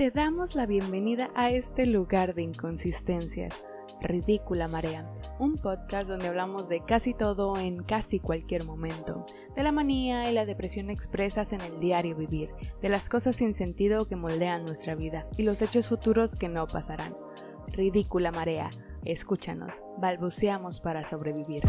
te damos la bienvenida a este lugar de inconsistencias. Ridícula Marea, un podcast donde hablamos de casi todo en casi cualquier momento, de la manía y la depresión expresas en el diario vivir, de las cosas sin sentido que moldean nuestra vida y los hechos futuros que no pasarán. Ridícula Marea, escúchanos, balbuceamos para sobrevivir.